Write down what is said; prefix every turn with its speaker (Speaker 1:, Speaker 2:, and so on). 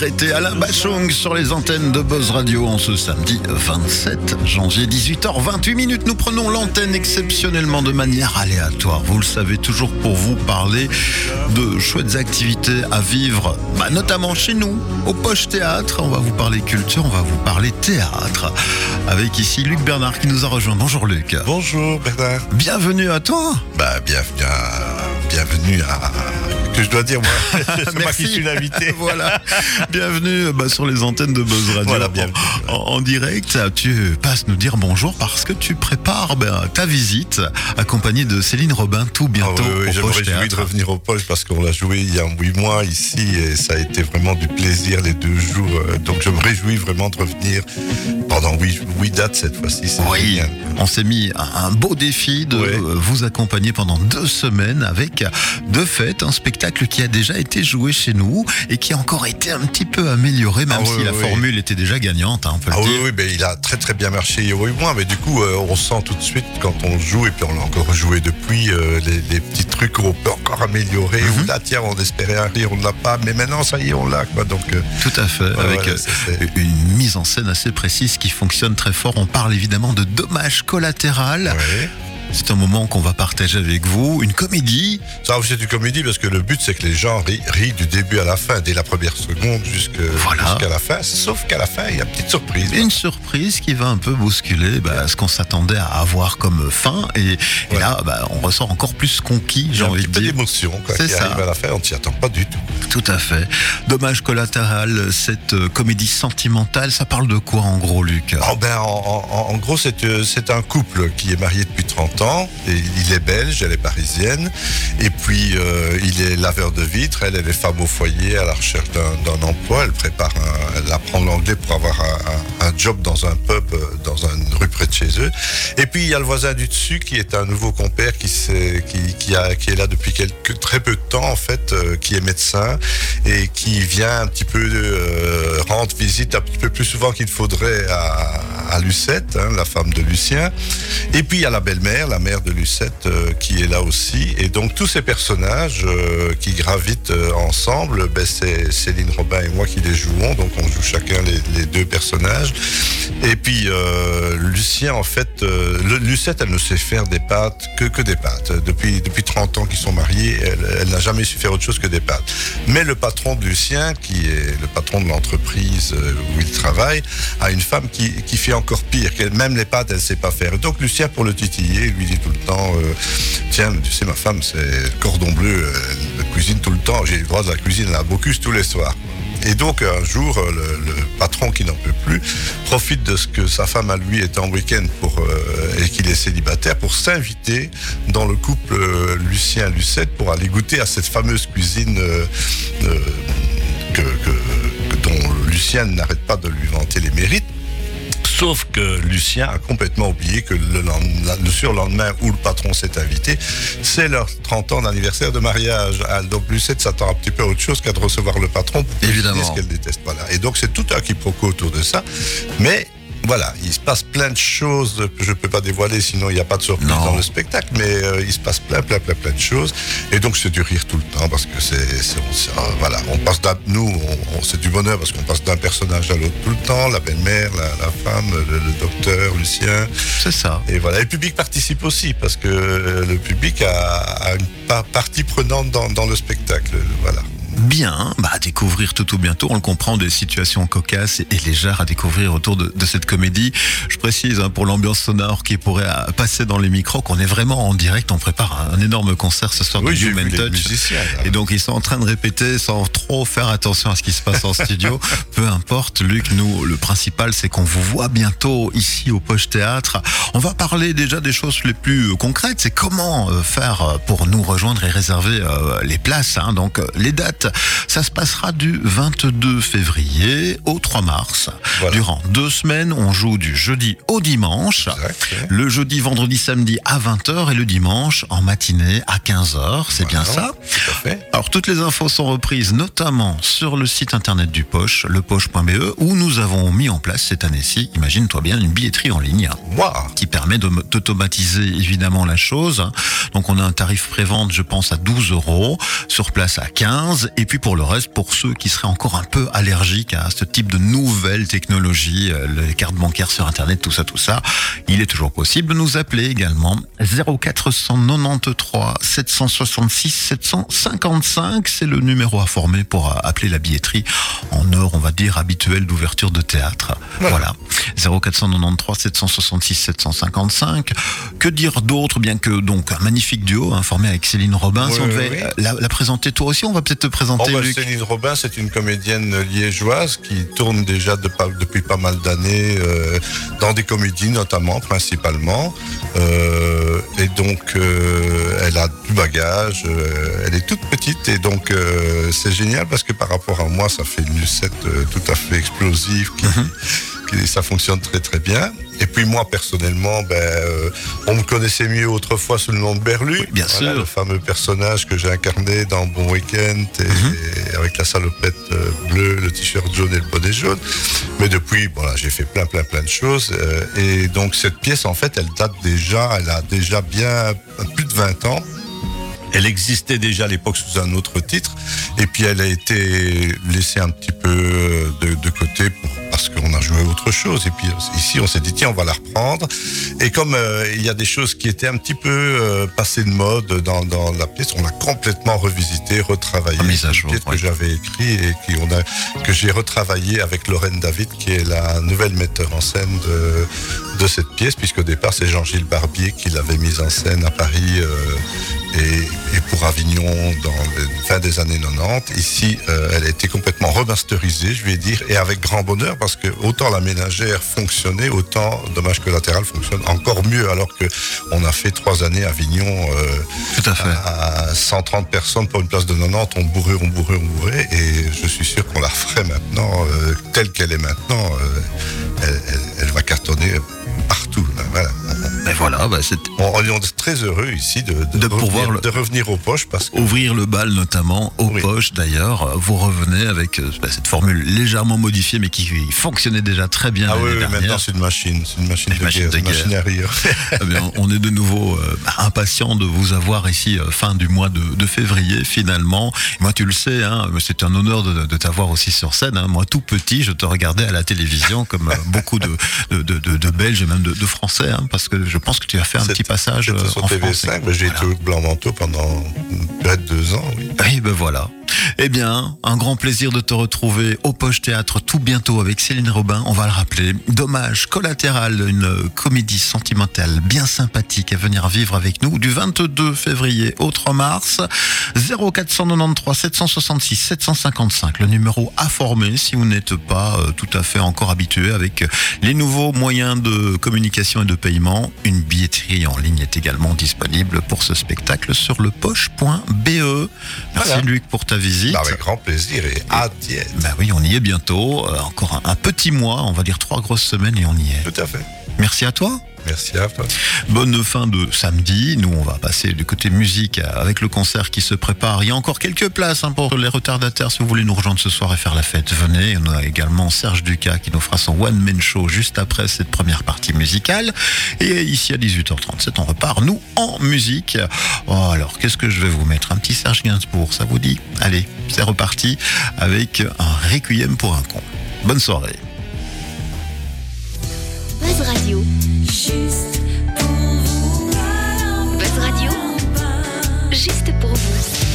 Speaker 1: Alain Bachung sur les antennes de Buzz Radio en ce samedi 27 janvier 18h28 minutes. Nous prenons l'antenne exceptionnellement de manière aléatoire. Vous le savez toujours pour vous parler de chouettes activités à vivre, bah, notamment chez nous au Poche Théâtre. On va vous parler culture, on va vous parler théâtre avec ici Luc Bernard qui nous a rejoint. Bonjour Luc.
Speaker 2: Bonjour Bernard.
Speaker 1: Bienvenue à toi.
Speaker 2: Bah bienvenue à, bienvenue à que je dois dire moi. C'est moi qui suis l'invité.
Speaker 1: voilà. Bienvenue bah, sur les antennes de Buzz Radio.
Speaker 2: Voilà.
Speaker 1: En, en direct, tu passes nous dire bonjour parce que tu prépares ben, ta visite accompagnée de Céline Robin tout
Speaker 2: Ah
Speaker 1: bientôt
Speaker 2: oui, oui,
Speaker 1: au
Speaker 2: je me réjouis de revenir au poche parce qu'on l'a joué il y a huit mois ici et ça a été vraiment du plaisir les deux jours. Euh, Donc je me réjouis vraiment de revenir pendant huit, huit dates cette fois-ci.
Speaker 1: Oui,
Speaker 2: génial.
Speaker 1: on s'est mis un beau défi de vous accompagner pendant deux semaines avec de fait un spectacle qui a déjà été joué chez nous et qui a encore été un petit peu amélioré, même
Speaker 2: Ah
Speaker 1: si
Speaker 2: oui,
Speaker 1: la
Speaker 2: oui.
Speaker 1: formule était déjà gagnante, hein, on peut
Speaker 2: Ah
Speaker 1: le
Speaker 2: oui,
Speaker 1: dire.
Speaker 2: oui, il a très très bien marché il y a huit mois, mais du coup euh, on sent tout de suite quand on joue et puis on l'a encore joué depuis euh, les, les petits trucs qu'on peut encore améliorer. Ou là tiens on espérait un rire, on ne l'a pas, mais maintenant ça y est on l'a. Donc euh,
Speaker 1: Tout à fait, avec une mise en scène assez précise qui fonctionne très fort. On parle évidemment de dommage collatéral.
Speaker 2: ouais.
Speaker 1: C'est un moment qu'on va partager avec vous, une comédie.
Speaker 2: Ça c'est du comédie parce que le but c'est que les gens rient, rient du début à la fin, dès la première seconde
Speaker 1: Voilà.
Speaker 2: jusqu'à la fin. Sauf qu'à la fin il y a une petite surprise.
Speaker 1: Une surprise qui va un peu bousculer bah, ce qu'on s'attendait à avoir comme fin. Et, là, bah, on ressort encore plus conquis, j'ai envie de dire.
Speaker 2: d'émotion qui
Speaker 1: ça.
Speaker 2: arrive à la fin, on s'y attend pas du tout.
Speaker 1: Tout à fait. Dommage collatéral, cette euh, comédie sentimentale, ça parle de quoi en gros, Luc?
Speaker 2: Oh ben, en, en- en gros, c'est euh, c'est un couple qui est marié depuis 30 il est belge, elle est parisienne. Et puis, euh, il est laveur de vitres. Elle, est femme au foyer à la recherche d'un emploi. Elle prépare, un- elle apprend l'anglais pour avoir un, job dans un pub, euh, dans une rue près de chez eux. Et puis, il y a le voisin du dessus qui est un nouveau compère qui, est là depuis quelques, très peu de temps, en fait, euh, qui est médecin et qui vient un petit peu rendre visite un petit peu plus souvent qu'il faudrait à, à Lucette, hein, la femme de Lucien. Et puis il y a la belle-mère, la mère de Lucette, euh, qui est là aussi. Et donc tous ces personnages euh, qui gravitent euh, ensemble, ben, c'est Céline Robin et moi qui les jouons. Donc on joue chacun les, deux personnages. Et puis Lucien, en fait, Lucette, elle ne sait faire des pâtes que, des pâtes. Depuis, depuis 30 ans qu'ils sont mariés, elle, n'a jamais su faire autre chose que des pâtes. Mais le patron de Lucien, qui est le patron de l'entreprise où il travaille, a une femme qui, qui fait encore pire. qu'elle- Même les pâtes, elle ne sait pas faire. Donc Lucien, pour le titiller, lui dit tout le temps, euh, tiens, tu sais, ma femme, c'est cordon bleu, euh, elle cuisine tout le temps. J'ai le droit de la cuisine, a Bocuse tous les soirs. Et donc un jour, euh, le, patron qui n'en peut plus profite de ce que sa femme à lui est en week-end et qu'il est célibataire pour s'inviter dans le couple euh, Lucien Lucette pour aller goûter à cette fameuse cuisine que, que- que- dont Lucien n'arrête pas de lui vanter les mérites. Sauf que Lucien a complètement oublié que le, lendemain- le surlendemain où le patron s'est invité, c'est leur 30 ans d'anniversaire de mariage. Ah, Donc Lucette s'attend un petit peu à autre chose qu'à de recevoir le patron pour
Speaker 1: Évidemment.
Speaker 2: ce qu'elle déteste. Voilà. Et donc c'est tout un quiproquo autour de ça. Mais voilà, il se passe plein de choses que je ne peux pas dévoiler, sinon il n'y a pas de surprise
Speaker 1: Non.
Speaker 2: dans le spectacle, mais euh, il se passe plein, plein, plein, plein de choses. Et donc c'est du rire tout le temps parce que c'est, euh, voilà, on passe d'un, nous, on- on- c'est du bonheur parce qu'on passe d'un personnage à l'autre tout le temps, la belle-mère, la, la femme, le, le docteur, Lucien.
Speaker 1: C'est ça.
Speaker 2: Et voilà, et le public participe aussi parce que euh, le public a, a une pa- partie prenante dans, dans le spectacle. Voilà.
Speaker 1: Bien, bah, à découvrir tout ou bientôt, on le comprend, des situations cocasses et, légères à découvrir autour de, de cette comédie. Je précise, hein, pour l'ambiance sonore qui pourrait euh, passer dans les micros, qu'on est vraiment en direct, on prépare un, énorme concert ce soir de
Speaker 2: j'ai
Speaker 1: Human Touch. Et donc ils sont en train de répéter sans trop faire attention à ce qui se passe en studio. Peu importe, Luc, nous, le principal, c'est qu'on vous voit bientôt ici au Poche Théâtre. On va parler déjà des choses les plus euh, concrètes. C'est comment euh, faire pour nous rejoindre et réserver les places. hein. Donc les dates, ça se passera du 22 février au 3 mars.
Speaker 2: Voilà.
Speaker 1: Durant deux semaines, on joue du jeudi au dimanche.
Speaker 2: Exact.
Speaker 1: Le jeudi, vendredi, samedi à 20h et le dimanche en matinée à 15h. C'est bien ça alors toutes les infos sont reprises notamment sur le site internet du Poche, lepoche.be, où nous avons mis en place cette année-ci, imagine-toi bien, une billetterie en ligne qui permet d'automatiser évidemment la chose. Donc on a un tarif pré-vente, je pense, à 12 euros, sur place à 15, Et puis pour le reste, pour ceux qui seraient encore un peu allergiques à ce type de nouvelles technologies, euh, les cartes bancaires sur Internet, tout ça, tout ça, il est toujours possible de nous appeler également 0493 766 755. C'est le numéro à former pour euh, appeler la billetterie en heure, on va dire, habituelle d'ouverture de théâtre. Voilà. 0493 766 755. Que dire d'autre, bien que donc un magnifique duo hein, formé avec Céline Robin. si on devait la, la, présenter toi aussi, on va peut-être te présenter.
Speaker 2: Oh, bah, Céline Robin, c'est une comédienne liégeoise qui tourne déjà de, depuis pas mal d'années euh, dans des comédies notamment, principalement. Euh, et donc, euh, elle a du bagage, elle est toute petite et donc c'est génial parce que par rapport à moi, ça fait une lucette tout à fait explosive qui, ça fonctionne très très bien. Et puis moi personnellement, ben, euh, on me connaissait mieux autrefois sous le nom de Berlu.
Speaker 1: Oui, bien
Speaker 2: voilà,
Speaker 1: sûr.
Speaker 2: Le fameux personnage que j'ai incarné dans Bon Week-end et, et avec la salopette euh, bleue, le t-shirt jaune et le bonnet jaune. Mais depuis, voilà, j'ai fait plein plein plein de choses. Euh, et donc cette pièce, en fait, elle date déjà, elle a déjà bien plus de 20 ans. Elle existait déjà à l'époque sous un autre titre, et puis elle a été laissée un petit peu de, de côté pour, parce qu'on a joué autre chose. Et puis ici, on s'est dit tiens, on va la reprendre. Et comme euh, il y a des choses qui étaient un petit peu euh, passées de mode dans, dans, la pièce, on l'a complètement revisité, retravaillé.
Speaker 1: Mise à jour,
Speaker 2: pièce ouais. que j'avais écrit et qui on a, que j'ai retravaillé avec Lorraine David, qui est la nouvelle metteur en scène de, de cette pièce, puisqu'au départ c'est Jean-Gilles Barbier qui l'avait mise en scène à Paris. Euh, et, et, pour Avignon dans la fin des années 90. Ici, euh, elle a été complètement remasterisée, je vais dire, et avec grand bonheur parce que autant la ménagère fonctionnait, autant Dommage collatéral fonctionne encore mieux alors que on a fait trois années à Avignon euh,
Speaker 1: Tout à, fait.
Speaker 2: à 130 personnes pour une place de 90, on bourrait, on bourrait, on bourrait, et je suis sûr qu'on la referait maintenant telle qu'elle est maintenant. Elle, elle, elle, va cartonner
Speaker 1: bah
Speaker 2: on, est très heureux ici de, de,
Speaker 1: de
Speaker 2: revenir,
Speaker 1: pouvoir le...
Speaker 2: de revenir aux poches parce que...
Speaker 1: ouvrir le bal notamment aux oui. poches d'ailleurs. Vous revenez avec bah, cette formule légèrement modifiée mais qui fonctionnait déjà très bien.
Speaker 2: Ah oui, oui maintenant c'est une machine, c'est une machine, de,
Speaker 1: machine
Speaker 2: guerre,
Speaker 1: de guerre.
Speaker 2: Machine à rire.
Speaker 1: eh bien, on est de nouveau euh, impatient de vous avoir ici euh, fin du mois de, février finalement. Moi tu le sais, hein, c'est un honneur de, t'avoir aussi sur scène. Hein. Moi tout petit, je te regardais à la télévision comme euh, beaucoup de, de, Belges et même de, Français hein, parce que je pense que tu as fait un petit passage
Speaker 2: sur TV5, mais j'ai été au Blanc Manteau pendant peut-être deux ans. Oui,
Speaker 1: oui ben voilà. Eh bien, un grand plaisir de te retrouver au Poche Théâtre tout bientôt avec Céline Robin, on va le rappeler. Dommage collatéral, une comédie sentimentale bien sympathique à venir vivre avec nous du 22 février au 3 mars. 0493 766 755, le numéro à former si vous n'êtes pas euh, tout à fait encore habitué avec les nouveaux moyens de communication et de paiement. Une billetterie en ligne est également disponible pour ce spectacle sur le poche.be. Merci voilà. Luc pour ta visite.
Speaker 2: Bah avec grand plaisir et hâte d'y être.
Speaker 1: Bah oui, on y est bientôt. Euh, encore un, un, petit mois, on va dire trois grosses semaines et on y est.
Speaker 2: Tout à fait.
Speaker 1: Merci à toi.
Speaker 2: Merci à toi.
Speaker 1: Bonne fin de samedi. Nous, on va passer du côté musique avec le concert qui se prépare. Il y a encore quelques places hein, pour les retardataires. Si vous voulez nous rejoindre ce soir et faire la fête, venez. On a également Serge Ducas qui nous fera son one-man show juste après cette première partie musicale. Et ici à 18h37, on repart, nous, en musique. Oh, alors, qu'est-ce que je vais vous mettre? Un petit Serge Gainsbourg, ça vous dit? Allez, c'est reparti avec un requiem pour un con. Bonne soirée. Radio. Juste pour vous.
Speaker 3: Buzz Radio. Juste pour vous.